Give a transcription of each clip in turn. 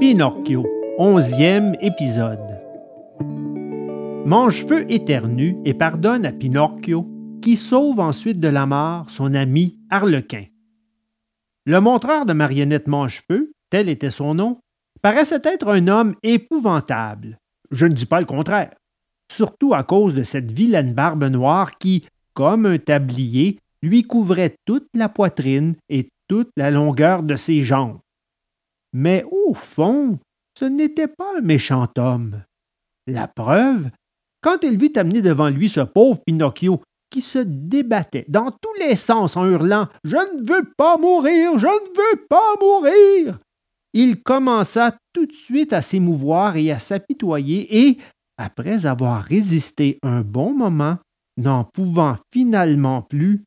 Pinocchio, onzième épisode. Mangefeu éternue et pardonne à Pinocchio, qui sauve ensuite de la mort son ami Arlequin. Le montreur de marionnettes Mangefeu, tel était son nom, paraissait être un homme épouvantable. Je ne dis pas le contraire, surtout à cause de cette vilaine barbe noire qui, comme un tablier, lui couvrait toute la poitrine et toute la longueur de ses jambes. Mais au fond, ce n'était pas un méchant homme. La preuve, quand il vit amener devant lui ce pauvre Pinocchio qui se débattait dans tous les sens en hurlant Je ne veux pas mourir, je ne veux pas mourir. Il commença tout de suite à s'émouvoir et à s'apitoyer et, après avoir résisté un bon moment, n'en pouvant finalement plus,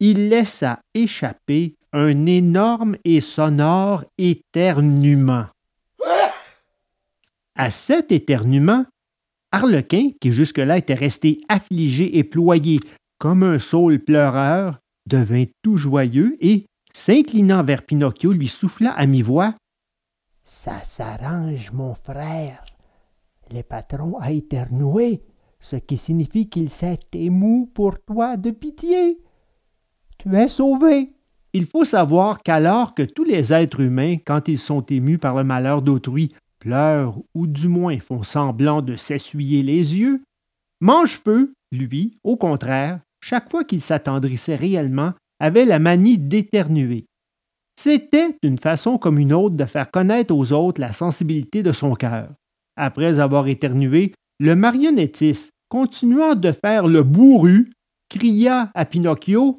il laissa échapper un énorme et sonore éternuement. À cet éternuement, Harlequin, qui jusque-là était resté affligé et ployé comme un saule pleureur, devint tout joyeux et, s'inclinant vers Pinocchio, lui souffla à mi-voix Ça s'arrange, mon frère. Le patron a éternué, ce qui signifie qu'il s'est ému pour toi de pitié. Tu es sauvé. Il faut savoir qu'alors que tous les êtres humains, quand ils sont émus par le malheur d'autrui, pleurent ou du moins font semblant de s'essuyer les yeux, Mangefeu, lui, au contraire, chaque fois qu'il s'attendrissait réellement, avait la manie d'éternuer. C'était une façon comme une autre de faire connaître aux autres la sensibilité de son cœur. Après avoir éternué, le marionnettiste, continuant de faire le bourru, cria à Pinocchio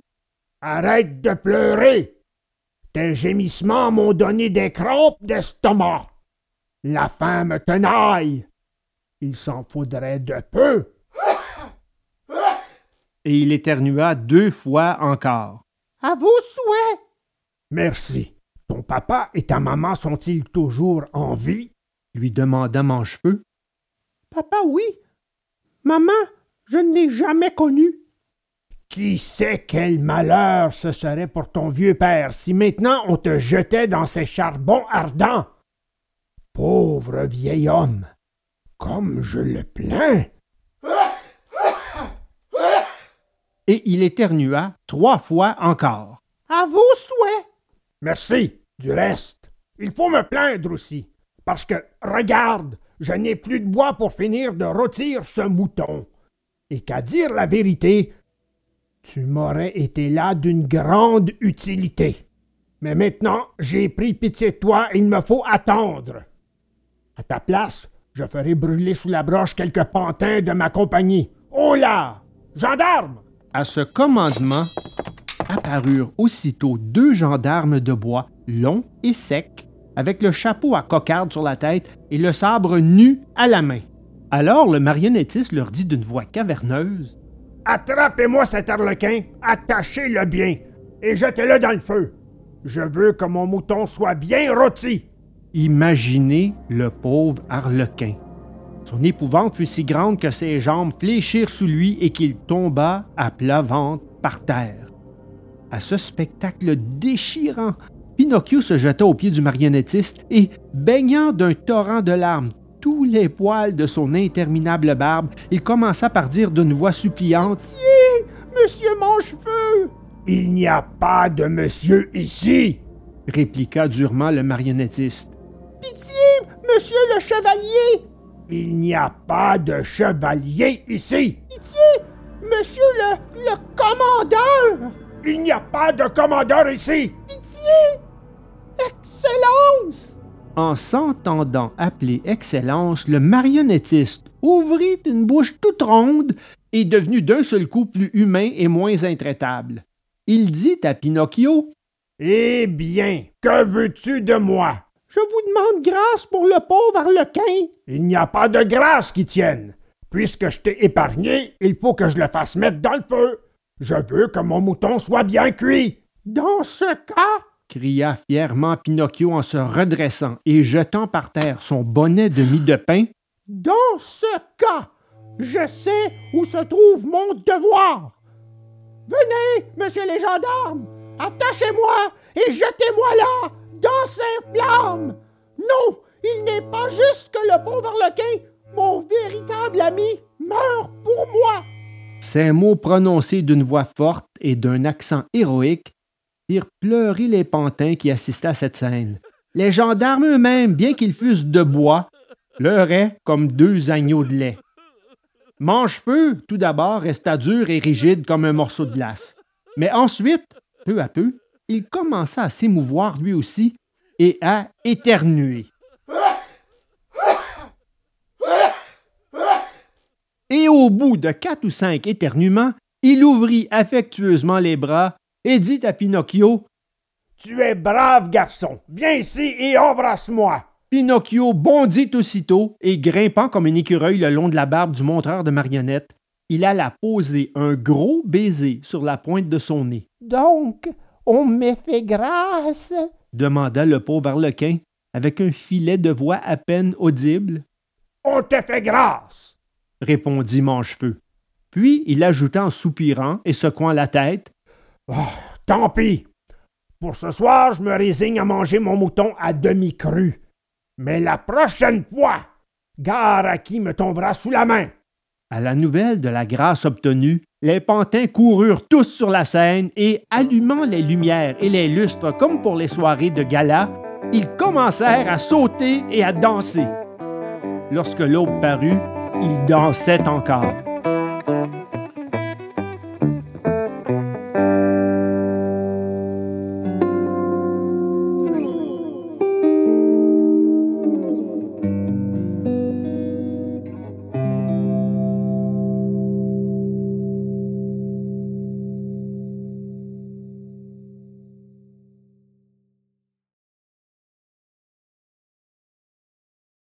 Arrête de pleurer. Tes gémissements m'ont donné des crampes d'estomac. La faim me tenaille. Il s'en faudrait de peu. Et il éternua deux fois encore. À vos souhaits. Merci. Ton papa et ta maman sont-ils toujours en vie? lui demanda Manchefeu. Papa, oui. Maman, je ne l'ai jamais connue. Qui sait quel malheur ce serait pour ton vieux père si maintenant on te jetait dans ces charbons ardents? Pauvre vieil homme, comme je le plains. Et il éternua trois fois encore. À vos souhaits. Merci. Du reste, il faut me plaindre aussi, parce que, regarde, je n'ai plus de bois pour finir de rôtir ce mouton. Et qu'à dire la vérité, tu m'aurais été là d'une grande utilité. Mais maintenant, j'ai pris pitié de toi il me faut attendre. À ta place, je ferai brûler sous la broche quelques pantins de ma compagnie. Oh là! Gendarmes! À ce commandement, apparurent aussitôt deux gendarmes de bois, longs et secs, avec le chapeau à cocarde sur la tête et le sabre nu à la main. Alors le marionnettiste leur dit d'une voix caverneuse Attrapez-moi cet arlequin, attachez-le bien et jetez-le dans le feu. Je veux que mon mouton soit bien rôti. Imaginez le pauvre arlequin. Son épouvante fut si grande que ses jambes fléchirent sous lui et qu'il tomba à plat ventre par terre. À ce spectacle déchirant, Pinocchio se jeta aux pieds du marionnettiste et, baignant d'un torrent de larmes les poils de son interminable barbe, il commença par dire d'une voix suppliante Pitié, monsieur Mangefeu Il n'y a pas de monsieur ici répliqua durement le marionnettiste. Pitié, monsieur le chevalier Il n'y a pas de chevalier ici Pitié, monsieur le, le commandeur Il n'y a pas de commandeur ici Pitié Excellence en s'entendant appeler Excellence, le marionnettiste ouvrit une bouche toute ronde et devenu d'un seul coup plus humain et moins intraitable. Il dit à Pinocchio Eh bien, que veux-tu de moi? Je vous demande grâce pour le pauvre arlequin. Il n'y a pas de grâce qui tienne. Puisque je t'ai épargné, il faut que je le fasse mettre dans le feu. Je veux que mon mouton soit bien cuit. Dans ce cas, cria fièrement Pinocchio en se redressant et jetant par terre son bonnet de mie de pain. Dans ce cas, je sais où se trouve mon devoir. Venez, monsieur les gendarmes, attachez-moi et jetez-moi là, dans ces flammes. Non, Il n'est pas juste que le pauvre Arlequin, mon véritable ami, meurt pour moi. Ces mots prononcés d'une voix forte et d'un accent héroïque firent pleurer les pantins qui assistaient à cette scène. Les gendarmes eux-mêmes, bien qu'ils fussent de bois, pleuraient comme deux agneaux de lait. Manchefeu, tout d'abord, resta dur et rigide comme un morceau de glace. Mais ensuite, peu à peu, il commença à s'émouvoir lui aussi et à éternuer. Et au bout de quatre ou cinq éternuements, il ouvrit affectueusement les bras et dit à Pinocchio Tu es brave garçon, viens ici et embrasse-moi. Pinocchio bondit aussitôt et grimpant comme un écureuil le long de la barbe du montreur de marionnettes, il alla poser un gros baiser sur la pointe de son nez. Donc, on me fait grâce? demanda le pauvre Arlequin avec un filet de voix à peine audible. On te fait grâce répondit Manchefeu. Puis il ajouta en soupirant et secouant la tête. Oh, tant pis. Pour ce soir, je me résigne à manger mon mouton à demi cru. Mais la prochaine fois, gare à qui me tombera sous la main. À la nouvelle de la grâce obtenue, les pantins coururent tous sur la scène et, allumant les lumières et les lustres comme pour les soirées de gala, ils commencèrent à sauter et à danser. Lorsque l'aube parut, ils dansaient encore.